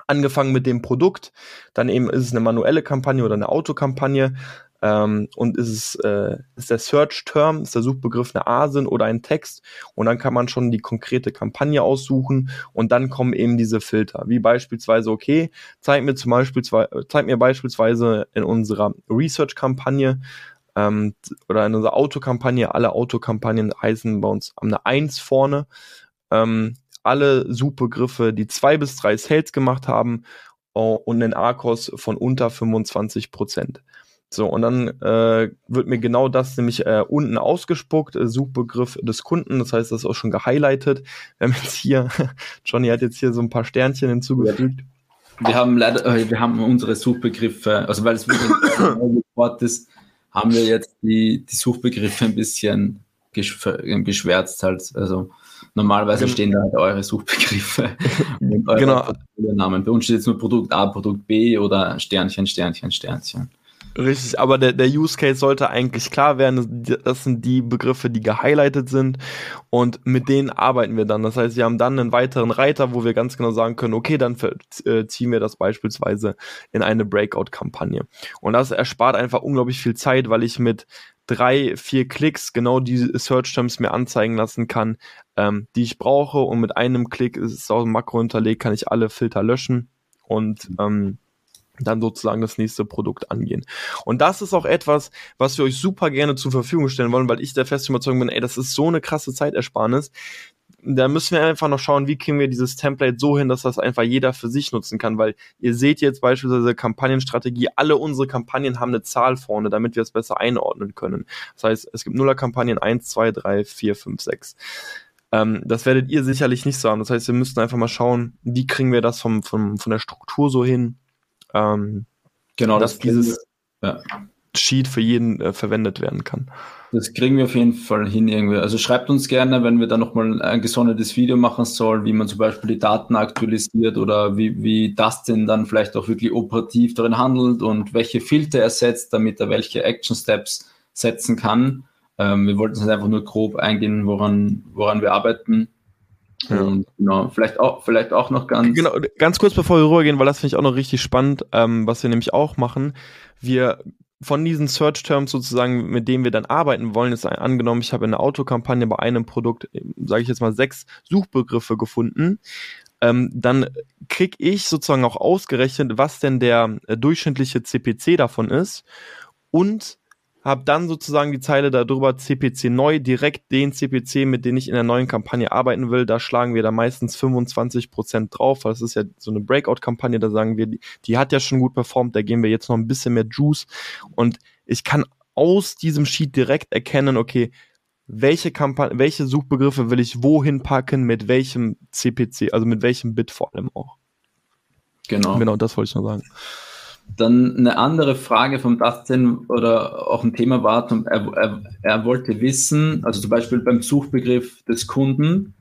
angefangen mit dem Produkt, dann eben ist es eine manuelle Kampagne oder eine Autokampagne, ähm, und ist es äh, ist der Search Term, ist der Suchbegriff eine ASIN oder ein Text? Und dann kann man schon die konkrete Kampagne aussuchen und dann kommen eben diese Filter, wie beispielsweise okay, zeig mir zum Beispiel zeig mir beispielsweise in unserer Research Kampagne ähm, oder in unserer Autokampagne, alle Autokampagnen heißen bei uns eine 1 vorne, ähm, alle Suchbegriffe, die zwei bis drei Sales gemacht haben uh, und einen ARCOS von unter 25 Prozent. So, und dann äh, wird mir genau das nämlich äh, unten ausgespuckt, äh, Suchbegriff des Kunden, das heißt, das ist auch schon gehighlightet. Wir haben jetzt hier, *laughs* Johnny hat jetzt hier so ein paar Sternchen hinzugefügt. Wir haben leider, äh, wir haben unsere Suchbegriffe, also weil es wirklich ein Wort ist, haben wir jetzt die, die Suchbegriffe ein bisschen geschwärzt halt. Also normalerweise genau. stehen da halt eure Suchbegriffe *laughs* und eure genau. Namen. Bei uns steht jetzt nur Produkt A, Produkt B oder Sternchen, Sternchen, Sternchen. Richtig, aber der, der Use Case sollte eigentlich klar werden. Das sind die Begriffe, die gehighlightet sind und mit denen arbeiten wir dann. Das heißt, wir haben dann einen weiteren Reiter, wo wir ganz genau sagen können, okay, dann äh, ziehen wir das beispielsweise in eine Breakout-Kampagne. Und das erspart einfach unglaublich viel Zeit, weil ich mit drei, vier Klicks genau die Search Terms mir anzeigen lassen kann, ähm, die ich brauche und mit einem Klick ist es aus dem Makro hinterlegt, kann ich alle Filter löschen und ähm, dann sozusagen das nächste Produkt angehen. Und das ist auch etwas, was wir euch super gerne zur Verfügung stellen wollen, weil ich der festen Überzeugung bin, ey, das ist so eine krasse Zeitersparnis. Da müssen wir einfach noch schauen, wie kriegen wir dieses Template so hin, dass das einfach jeder für sich nutzen kann, weil ihr seht jetzt beispielsweise Kampagnenstrategie, alle unsere Kampagnen haben eine Zahl vorne, damit wir es besser einordnen können. Das heißt, es gibt Nuller-Kampagnen 1, 2, 3, 4, 5, 6. Ähm, das werdet ihr sicherlich nicht so haben. Das heißt, wir müssten einfach mal schauen, wie kriegen wir das vom, vom, von der Struktur so hin, ähm, genau, dass das dieses ja. Sheet für jeden äh, verwendet werden kann. Das kriegen wir auf jeden Fall hin irgendwie. Also schreibt uns gerne, wenn wir da nochmal ein gesondertes Video machen sollen, wie man zum Beispiel die Daten aktualisiert oder wie, wie Dustin dann vielleicht auch wirklich operativ darin handelt und welche Filter er setzt, damit er welche Action Steps setzen kann. Ähm, wir wollten jetzt einfach nur grob eingehen, woran, woran wir arbeiten. Ja. Und genau, vielleicht auch, vielleicht auch noch ganz. Genau, ganz kurz bevor wir rübergehen, weil das finde ich auch noch richtig spannend, ähm, was wir nämlich auch machen. Wir von diesen Search Terms sozusagen, mit denen wir dann arbeiten wollen, ist angenommen, ich habe in der Autokampagne bei einem Produkt, sage ich jetzt mal, sechs Suchbegriffe gefunden. Ähm, dann krieg ich sozusagen auch ausgerechnet, was denn der äh, durchschnittliche CPC davon ist und habe dann sozusagen die Zeile darüber CPC neu, direkt den CPC, mit dem ich in der neuen Kampagne arbeiten will. Da schlagen wir da meistens 25% drauf, weil das ist ja so eine Breakout-Kampagne, da sagen wir, die, die hat ja schon gut performt, da geben wir jetzt noch ein bisschen mehr Juice und ich kann aus diesem Sheet direkt erkennen, okay, welche Kampagne, welche Suchbegriffe will ich wohin packen, mit welchem CPC, also mit welchem Bit vor allem auch. Genau. Genau, das wollte ich noch sagen. Dann eine andere Frage vom Dustin oder auch ein Thema war, er, er, er wollte wissen, also zum Beispiel beim Suchbegriff des Kunden,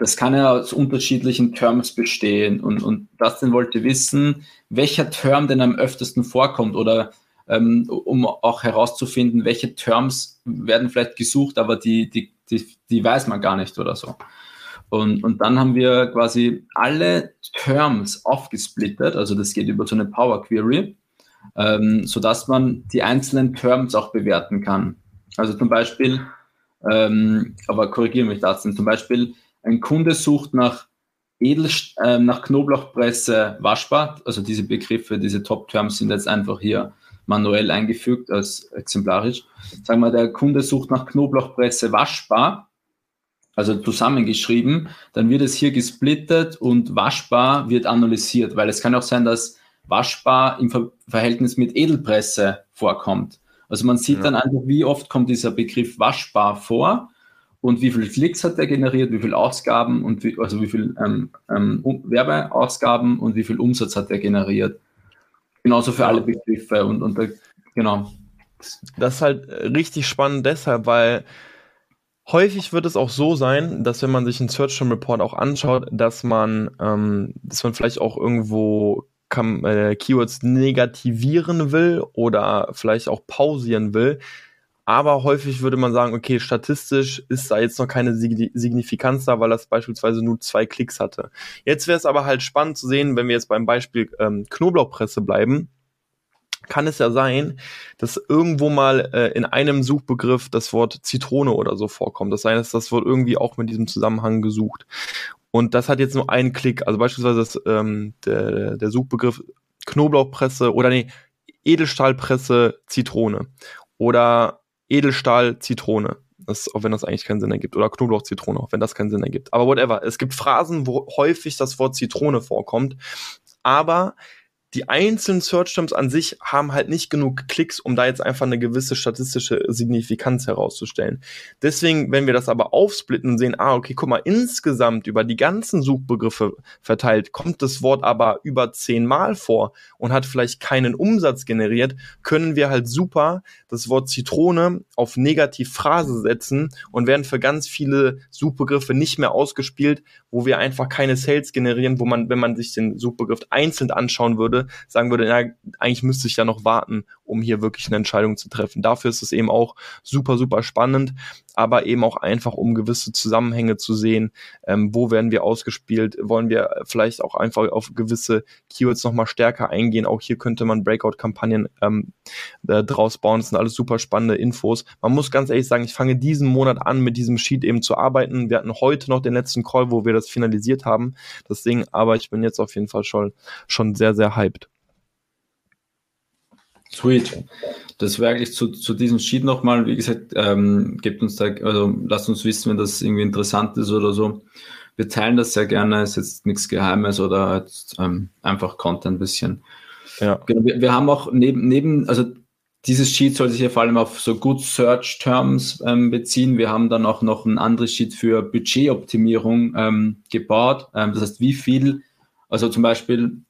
das kann ja aus unterschiedlichen Terms bestehen. Und, und Dustin wollte wissen, welcher Term denn am öftesten vorkommt oder ähm, um auch herauszufinden, welche Terms werden vielleicht gesucht, aber die, die, die, die weiß man gar nicht oder so. Und, und dann haben wir quasi alle Terms aufgesplittet, also das geht über so eine Power Query, ähm, sodass man die einzelnen Terms auch bewerten kann. Also zum Beispiel, ähm, aber korrigiere mich das, zum Beispiel ein Kunde sucht nach Edel, äh, nach Knoblauchpresse waschbar, also diese Begriffe, diese Top-Terms sind jetzt einfach hier manuell eingefügt als exemplarisch. Sagen wir, der Kunde sucht nach Knoblauchpresse waschbar also zusammengeschrieben, dann wird es hier gesplittet und waschbar wird analysiert, weil es kann auch sein, dass waschbar im Ver Verhältnis mit Edelpresse vorkommt. Also man sieht ja. dann einfach, wie oft kommt dieser Begriff waschbar vor und wie viele Klicks hat er generiert, wie viele Ausgaben und wie, also wie viel ähm, ähm, Werbeausgaben und wie viel Umsatz hat er generiert. Genauso für alle Begriffe und, und da, genau. Das ist halt richtig spannend deshalb, weil Häufig wird es auch so sein, dass wenn man sich einen Search Term Report auch anschaut, dass man, ähm, dass man vielleicht auch irgendwo kann, äh, Keywords negativieren will oder vielleicht auch pausieren will. Aber häufig würde man sagen, okay, statistisch ist da jetzt noch keine Signifikanz da, weil das beispielsweise nur zwei Klicks hatte. Jetzt wäre es aber halt spannend zu sehen, wenn wir jetzt beim Beispiel ähm, Knoblauchpresse bleiben, kann es ja sein, dass irgendwo mal äh, in einem Suchbegriff das Wort Zitrone oder so vorkommt. Das heißt, das wird irgendwie auch mit diesem Zusammenhang gesucht. Und das hat jetzt nur einen Klick. Also beispielsweise das, ähm, der, der Suchbegriff Knoblauchpresse oder nee, Edelstahlpresse Zitrone oder Edelstahl Zitrone. Das, auch wenn das eigentlich keinen Sinn ergibt. Oder Knoblauch-Zitrone, auch wenn das keinen Sinn ergibt. Aber whatever. Es gibt Phrasen, wo häufig das Wort Zitrone vorkommt. Aber die einzelnen Search Terms an sich haben halt nicht genug Klicks, um da jetzt einfach eine gewisse statistische Signifikanz herauszustellen. Deswegen, wenn wir das aber aufsplitten und sehen, ah, okay, guck mal, insgesamt über die ganzen Suchbegriffe verteilt, kommt das Wort aber über zehnmal vor und hat vielleicht keinen Umsatz generiert, können wir halt super das Wort Zitrone auf Negativphrase setzen und werden für ganz viele Suchbegriffe nicht mehr ausgespielt, wo wir einfach keine Sales generieren, wo man, wenn man sich den Suchbegriff einzeln anschauen würde, sagen würde, ja, eigentlich müsste ich ja noch warten, um hier wirklich eine Entscheidung zu treffen. Dafür ist es eben auch super, super spannend, aber eben auch einfach, um gewisse Zusammenhänge zu sehen, ähm, wo werden wir ausgespielt, wollen wir vielleicht auch einfach auf gewisse Keywords nochmal stärker eingehen. Auch hier könnte man Breakout-Kampagnen ähm, äh, draus bauen. Das sind alles super spannende Infos. Man muss ganz ehrlich sagen, ich fange diesen Monat an, mit diesem Sheet eben zu arbeiten. Wir hatten heute noch den letzten Call, wo wir das finalisiert haben, das Ding, aber ich bin jetzt auf jeden Fall schon, schon sehr, sehr hyped. Sweet. Das wäre eigentlich zu, zu diesem Sheet nochmal, wie gesagt, ähm, gebt uns da, also lasst uns wissen, wenn das irgendwie interessant ist oder so. Wir teilen das sehr gerne, ist jetzt nichts Geheimes oder jetzt, ähm, einfach Content ein bisschen. Ja. Genau, wir, wir haben auch neben, neben, also dieses Sheet soll sich ja vor allem auf so Good Search Terms ähm, beziehen. Wir haben dann auch noch ein anderes Sheet für Budgetoptimierung ähm, gebaut. Ähm, das heißt, wie viel, also zum Beispiel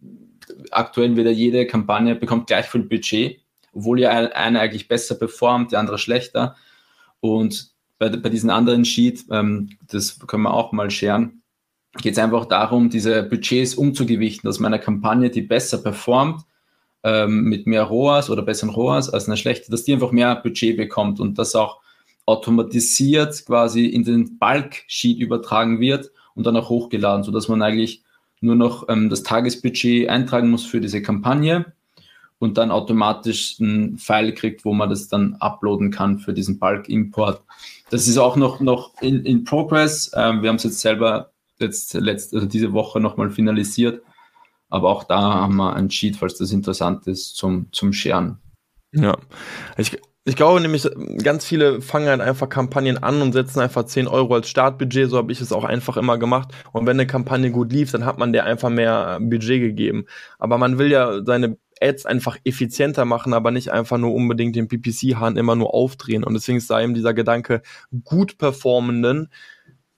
aktuell wieder jede Kampagne bekommt gleich viel Budget, obwohl ja eine eigentlich besser performt, die andere schlechter. Und bei, bei diesen anderen Sheet, ähm, das können wir auch mal scheren, geht es einfach darum, diese Budgets umzugewichten, dass meine Kampagne, die besser performt, ähm, mit mehr ROAS oder besseren ROAS als eine schlechte, dass die einfach mehr Budget bekommt und das auch automatisiert quasi in den Bulk-Sheet übertragen wird und dann auch hochgeladen, sodass man eigentlich nur noch ähm, das Tagesbudget eintragen muss für diese Kampagne und dann automatisch ein File kriegt, wo man das dann uploaden kann für diesen Bulk-Import. Das ist auch noch, noch in, in Progress. Ähm, wir haben es jetzt selber jetzt letzte, also diese Woche nochmal finalisiert. Aber auch da haben wir ein Sheet, falls das interessant ist, zum, zum Scheren. Ja, ich, ich glaube nämlich, ganz viele fangen halt einfach Kampagnen an und setzen einfach 10 Euro als Startbudget. So habe ich es auch einfach immer gemacht. Und wenn eine Kampagne gut lief, dann hat man der einfach mehr Budget gegeben. Aber man will ja seine Ads einfach effizienter machen, aber nicht einfach nur unbedingt den PPC-Hahn immer nur aufdrehen. Und deswegen ist da eben dieser Gedanke, gut performenden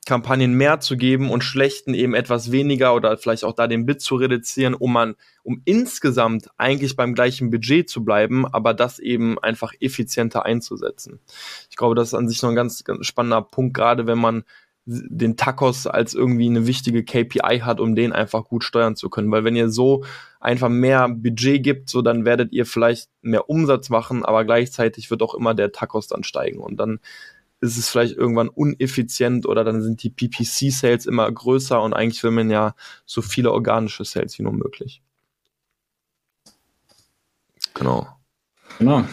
Kampagnen mehr zu geben und schlechten eben etwas weniger oder vielleicht auch da den Bit zu reduzieren, um man, um insgesamt eigentlich beim gleichen Budget zu bleiben, aber das eben einfach effizienter einzusetzen. Ich glaube, das ist an sich noch ein ganz, ganz spannender Punkt, gerade wenn man den Tacos als irgendwie eine wichtige KPI hat, um den einfach gut steuern zu können. Weil wenn ihr so einfach mehr Budget gibt, so dann werdet ihr vielleicht mehr Umsatz machen, aber gleichzeitig wird auch immer der Tacos dann steigen und dann ist es vielleicht irgendwann uneffizient oder dann sind die PPC-Sales immer größer und eigentlich will man ja so viele organische Sales wie nur möglich. Genau. Genau.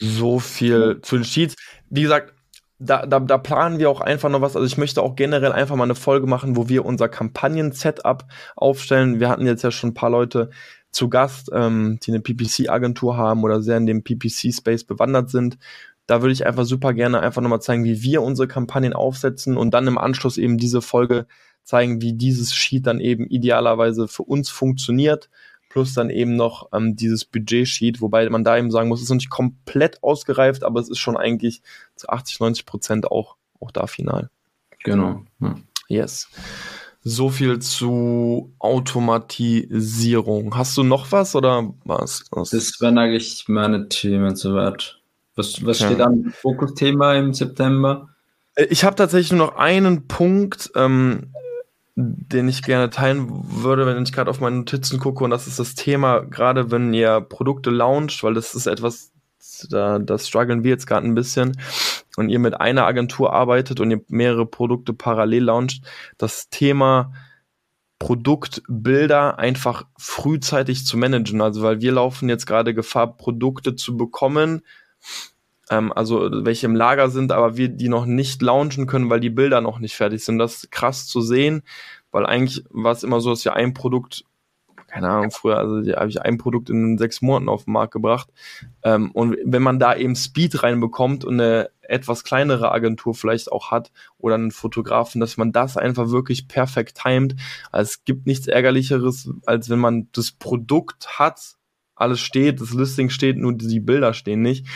So viel zu den Sheets. Wie gesagt, da, da, da planen wir auch einfach noch was. Also ich möchte auch generell einfach mal eine Folge machen, wo wir unser Kampagnen-Setup aufstellen. Wir hatten jetzt ja schon ein paar Leute zu Gast, ähm, die eine PPC-Agentur haben oder sehr in dem PPC-Space bewandert sind. Da würde ich einfach super gerne einfach nochmal zeigen, wie wir unsere Kampagnen aufsetzen und dann im Anschluss eben diese Folge zeigen, wie dieses Sheet dann eben idealerweise für uns funktioniert. Plus dann eben noch ähm, dieses Budget-Sheet, wobei man da eben sagen muss, es ist noch nicht komplett ausgereift, aber es ist schon eigentlich zu 80, 90 Prozent auch, auch da final. Genau. Ja. Yes. So viel zu Automatisierung. Hast du noch was oder was? Das wären eigentlich meine Themen soweit. Was, was steht ja. am Fokusthema im September? Äh, ich habe tatsächlich nur noch einen Punkt, ähm, den ich gerne teilen würde, wenn ich gerade auf meine Notizen gucke. Und das ist das Thema, gerade wenn ihr Produkte launcht, weil das ist etwas, da das strugglen wir jetzt gerade ein bisschen. Und ihr mit einer Agentur arbeitet und ihr mehrere Produkte parallel launcht, das Thema Produktbilder einfach frühzeitig zu managen. Also weil wir laufen jetzt gerade Gefahr, Produkte zu bekommen, ähm, also welche im Lager sind, aber wir die noch nicht launchen können, weil die Bilder noch nicht fertig sind. Das ist krass zu sehen, weil eigentlich war es immer so, dass wir ein Produkt, keine Ahnung, früher, also habe ich ein Produkt in sechs Monaten auf den Markt gebracht. Ähm, und wenn man da eben Speed reinbekommt und eine etwas kleinere Agentur vielleicht auch hat oder einen Fotografen, dass man das einfach wirklich perfekt timet. Also es gibt nichts ärgerlicheres, als wenn man das Produkt hat, alles steht, das Listing steht, nur die Bilder stehen nicht.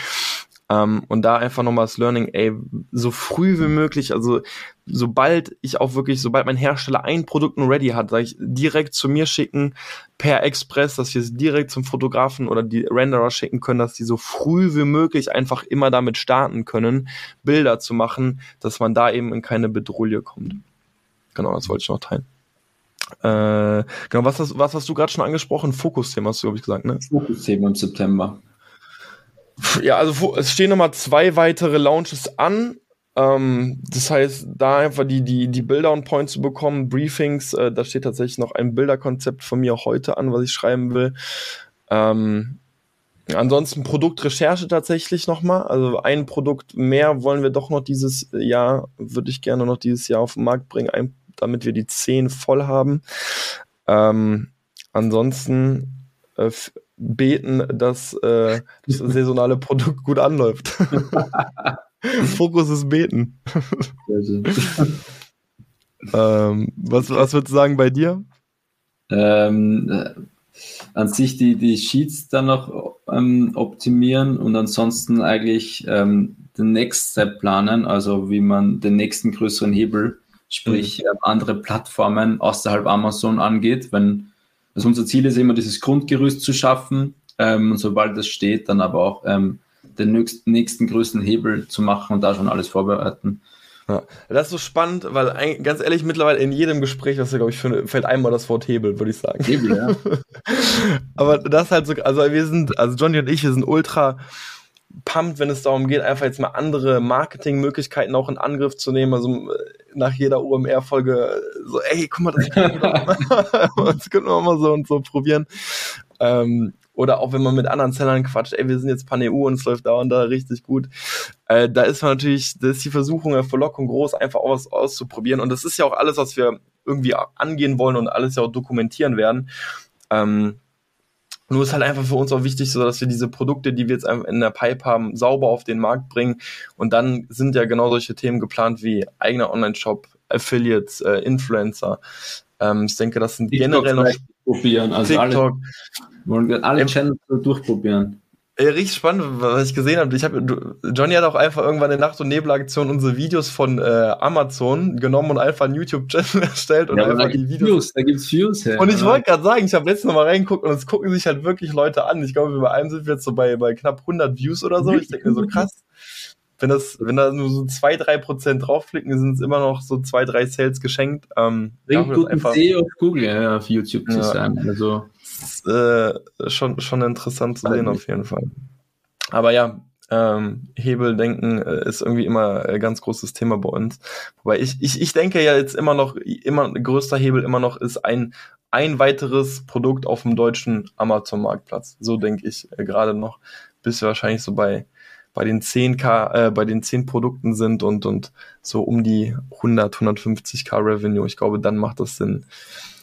Ähm, und da einfach nochmal das Learning, ey, so früh wie möglich, also sobald ich auch wirklich, sobald mein Hersteller ein Produkt nur ready hat, sage ich direkt zu mir schicken per Express, dass wir es direkt zum Fotografen oder die Renderer schicken können, dass die so früh wie möglich einfach immer damit starten können, Bilder zu machen, dass man da eben in keine Bedrohung kommt. Genau, das wollte ich noch teilen. Äh, genau, was hast, was hast du gerade schon angesprochen? Fokusthema hast du, glaube ich, gesagt, ne? Fokusthema im September. Ja, also es stehen nochmal zwei weitere Launches an. Ähm, das heißt, da einfach die, die, die Bilder on Point zu bekommen, Briefings, äh, da steht tatsächlich noch ein Bilderkonzept von mir heute an, was ich schreiben will. Ähm, ansonsten Produktrecherche tatsächlich nochmal. Also ein Produkt mehr wollen wir doch noch dieses Jahr, würde ich gerne noch dieses Jahr auf den Markt bringen, ein, damit wir die 10 voll haben. Ähm, ansonsten äh, beten, dass äh, das saisonale Produkt gut anläuft. *laughs* Fokus ist beten. *laughs* ähm, was, was würdest du sagen bei dir? Ähm, äh, an sich die, die Sheets dann noch ähm, optimieren und ansonsten eigentlich ähm, den Next Step planen, also wie man den nächsten größeren Hebel, sprich mhm. andere Plattformen außerhalb Amazon angeht. Wenn, also unser Ziel ist immer, dieses Grundgerüst zu schaffen ähm, und sobald das steht, dann aber auch ähm, den nächsten, nächsten größten Hebel zu machen und da schon alles vorbereiten. Ja, das ist so spannend, weil ein, ganz ehrlich, mittlerweile in jedem Gespräch, was wir, glaube ich, für, fällt einmal das Wort Hebel, würde ich sagen. Hebel, ja. *laughs* Aber das halt so, also wir sind, also Johnny und ich, wir sind ultra pumped, wenn es darum geht, einfach jetzt mal andere Marketingmöglichkeiten auch in Angriff zu nehmen. Also nach jeder UMR-Folge so, ey, guck mal, das können wir, *laughs* *laughs* das können wir mal so und so probieren. Ähm, oder auch wenn man mit anderen Sellern quatscht, ey, wir sind jetzt Pan-EU und es läuft da und da richtig gut. Äh, da ist man natürlich, da ist die Versuchung der Verlockung groß, einfach auch was auszuprobieren. Und das ist ja auch alles, was wir irgendwie angehen wollen und alles ja auch dokumentieren werden. Ähm, nur ist halt einfach für uns auch wichtig, so dass wir diese Produkte, die wir jetzt in der Pipe haben, sauber auf den Markt bringen. Und dann sind ja genau solche Themen geplant wie eigener Online-Shop, Affiliates, äh, Influencer. Ähm, ich denke, das sind generell noch probieren, also TikTok. Alle, wollen wir alle Channels durchprobieren. Ja, richtig spannend, was ich gesehen habe. Ich hab, Johnny hat auch einfach irgendwann in Nacht- und Nebelaktion unsere Videos von äh, Amazon genommen und einfach einen YouTube-Channel *laughs* erstellt und ja, einfach die Videos. Views, da gibt's Views her. Und ich wollte gerade sagen, ich habe letztens noch mal reingeguckt und es gucken sich halt wirklich Leute an. Ich glaube, bei einem sind wir jetzt so bei, bei knapp 100 Views oder so. Ich denke mir so krass wenn das, wenn da nur so zwei, drei Prozent draufklicken, sind es immer noch so zwei, drei Sales geschenkt. Ähm, Bringt guten einfach, SEO auf Google, ja, auf YouTube zu ja, sagen. Also ist, äh, schon, schon interessant zu sehen auf jeden Fall. Aber ja, ähm, Hebeldenken äh, ist irgendwie immer ein ganz großes Thema bei uns. Wobei ich, ich, ich denke ja jetzt immer noch, immer größter Hebel immer noch ist ein, ein weiteres Produkt auf dem deutschen Amazon-Marktplatz. So denke ich äh, gerade noch, bis wir wahrscheinlich so bei bei den 10k, äh, bei den 10 Produkten sind und, und so um die 100, 150k Revenue. Ich glaube, dann macht das Sinn,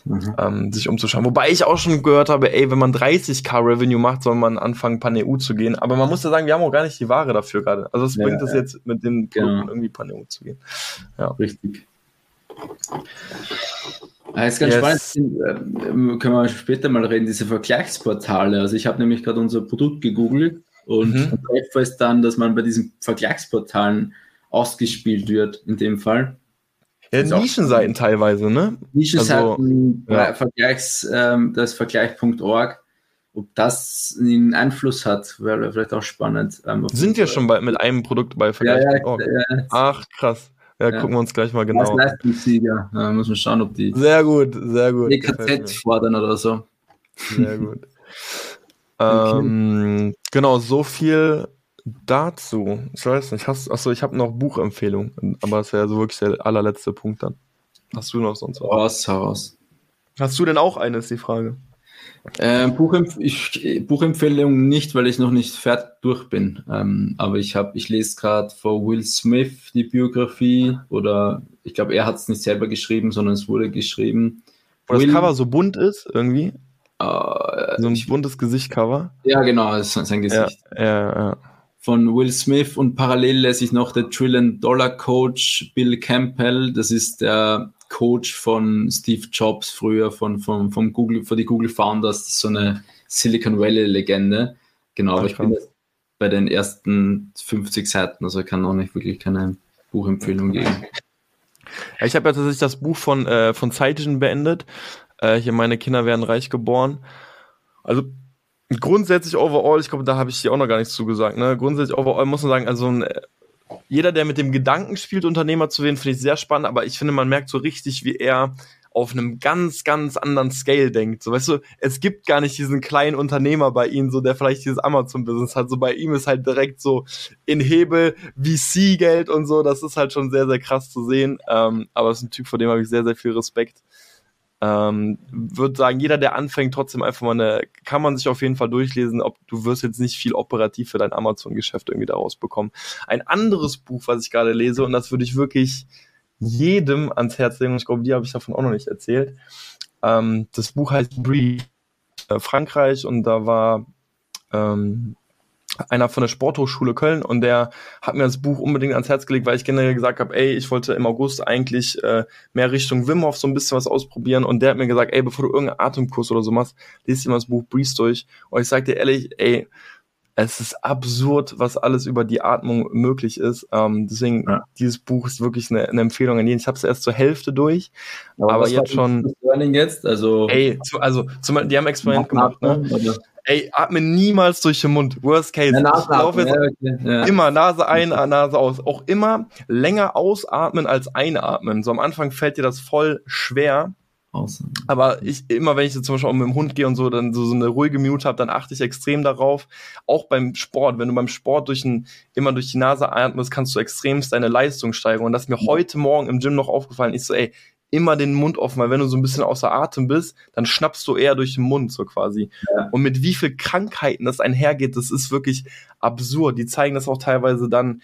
mhm. ähm, sich umzuschauen. Wobei ich auch schon gehört habe, ey, wenn man 30k Revenue macht, soll man anfangen, Pan-EU zu gehen. Aber man muss ja sagen, wir haben auch gar nicht die Ware dafür gerade. Also es ja, bringt es ja. jetzt mit den Produkten genau. irgendwie Pan-EU zu gehen. Ja. Richtig. Ah, ist ganz yes. spannend, äh, können wir später mal reden, diese Vergleichsportale. Also ich habe nämlich gerade unser Produkt gegoogelt und mhm. es dann, dass man bei diesen Vergleichsportalen ausgespielt wird, in dem Fall. Ja, Nischenseiten teilweise, ne? Nischenseiten, also, ja. Vergleichs, ähm, das Vergleich.org. Ob das einen Einfluss hat, wäre vielleicht auch spannend. Ähm, Sind wir schon bei, mit einem Produkt bei Vergleich.org? Ja, ja, Ach, krass. Ja, gucken wir uns gleich mal genau an. Leistungssieger. Ja, muss man schauen, ob die. Sehr gut, sehr gut. EKZ fordern oder so. Sehr gut. *laughs* Okay. Ähm, genau, so viel dazu. Ich weiß nicht, hast, achso, ich habe noch Buchempfehlungen, aber das wäre so wirklich der allerletzte Punkt dann. Hast du noch sonst was? Raus, heraus. Hast du denn auch eine, ist die Frage. Ähm, Buchempf ich, Buchempfehlung nicht, weil ich noch nicht fertig durch bin. Ähm, aber ich habe, ich lese gerade vor Will Smith die Biografie oder ich glaube, er hat es nicht selber geschrieben, sondern es wurde geschrieben. Wo das Cover so bunt ist irgendwie. Uh, so ein buntes Gesichtcover. Ja, genau, das ist sein Gesicht. Ja, ja, ja. Von Will Smith und parallel lese ich noch der Trillion Dollar Coach Bill Campbell. Das ist der Coach von Steve Jobs früher, von, von, vom Google, von die Google Founders, so eine Silicon Valley Legende. Genau, aber ich bin bei den ersten 50 Seiten, also kann auch nicht wirklich keine Buchempfehlung geben. Ich habe ja tatsächlich das Buch von, äh, von Zeitischen beendet. Äh, hier meine Kinder werden reich geboren. Also grundsätzlich overall, ich glaube, da habe ich dir auch noch gar nichts zugesagt. Ne? Grundsätzlich overall muss man sagen, also ein, jeder, der mit dem Gedanken spielt, Unternehmer zu werden, finde ich sehr spannend, aber ich finde, man merkt so richtig, wie er auf einem ganz, ganz anderen Scale denkt. So, weißt du, es gibt gar nicht diesen kleinen Unternehmer bei ihm, so der vielleicht dieses Amazon-Business hat. So bei ihm ist halt direkt so in Hebel VC-Geld und so. Das ist halt schon sehr, sehr krass zu sehen. Ähm, aber es ist ein Typ, vor dem habe ich sehr, sehr viel Respekt. Ähm, würde sagen, jeder, der anfängt, trotzdem einfach mal eine, kann man sich auf jeden Fall durchlesen, ob du wirst jetzt nicht viel operativ für dein Amazon-Geschäft irgendwie daraus bekommen. Ein anderes Buch, was ich gerade lese, und das würde ich wirklich jedem ans Herz legen, und ich glaube, dir habe ich davon auch noch nicht erzählt. Ähm, das Buch heißt Breathe, äh, Frankreich, und da war ähm, einer von der Sporthochschule Köln und der hat mir das Buch unbedingt ans Herz gelegt, weil ich generell gesagt habe, ey, ich wollte im August eigentlich äh, mehr Richtung Wim Hof so ein bisschen was ausprobieren und der hat mir gesagt, ey, bevor du irgendeinen Atemkurs oder so machst, liest dir mal das Buch Breeze durch. Und ich sag dir ehrlich, ey, es ist absurd, was alles über die Atmung möglich ist. Ähm, deswegen, ja. dieses Buch ist wirklich eine, eine Empfehlung an jeden. Ich habe es erst zur Hälfte durch, aber, aber jetzt schon. Jetzt? Also, ey, zu, also zum, die haben Experiment gemacht, ne? Ey, atme niemals durch den Mund. Worst case. Ja, ich laufe jetzt ja, okay. ja. immer Nase ein, Nase aus. Auch immer länger ausatmen als einatmen. So am Anfang fällt dir das voll schwer. Awesome. Aber ich, immer wenn ich so zum Beispiel auch mit dem Hund gehe und so, dann so, so eine ruhige Minute habe, dann achte ich extrem darauf. Auch beim Sport, wenn du beim Sport durch ein, immer durch die Nase atmest, kannst du extremst deine Leistung steigern. Und das ist mir heute Morgen im Gym noch aufgefallen. Ich so, ey, immer den Mund offen, weil wenn du so ein bisschen außer Atem bist, dann schnappst du eher durch den Mund, so quasi. Ja. Und mit wie viel Krankheiten das einhergeht, das ist wirklich absurd. Die zeigen das auch teilweise dann,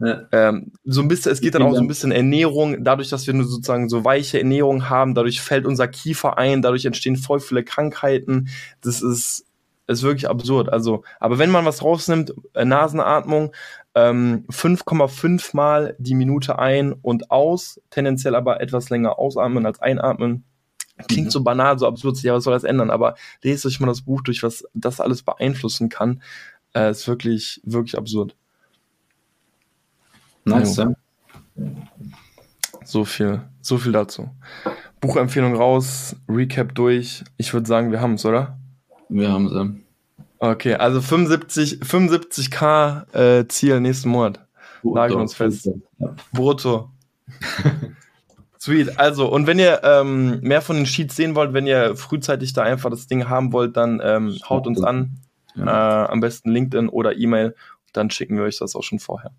ja. Ähm, so ein bisschen, es geht dann auch so ein bisschen Ernährung, dadurch, dass wir nur sozusagen so weiche Ernährung haben, dadurch fällt unser Kiefer ein, dadurch entstehen voll viele Krankheiten. Das ist, ist wirklich absurd. Also, aber wenn man was rausnimmt, äh, Nasenatmung, ähm, 5,5 Mal die Minute ein und aus, tendenziell aber etwas länger ausatmen als einatmen. Klingt mhm. so banal, so absurd, ja, was soll das ändern? Aber lest euch mal das Buch durch, was das alles beeinflussen kann. Äh, ist wirklich, wirklich absurd. Nice, ja. So viel, so viel dazu. Buchempfehlung raus, Recap durch. Ich würde sagen, wir haben es, oder? Wir haben es, ja. Okay, also 75, 75k äh, Ziel nächsten Monat. Brutto. Nageln uns fest. Ja. Brutto. *laughs* Sweet. Also, und wenn ihr ähm, mehr von den Sheets sehen wollt, wenn ihr frühzeitig da einfach das Ding haben wollt, dann ähm, haut uns an. Ja. Äh, am besten LinkedIn oder E-Mail. Dann schicken wir euch das auch schon vorher.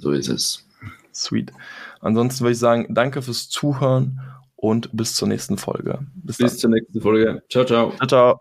So ist es. Sweet. Ansonsten würde ich sagen, danke fürs Zuhören und bis zur nächsten Folge. Bis, bis zur nächsten Folge. Ciao, ciao. Ciao, ciao.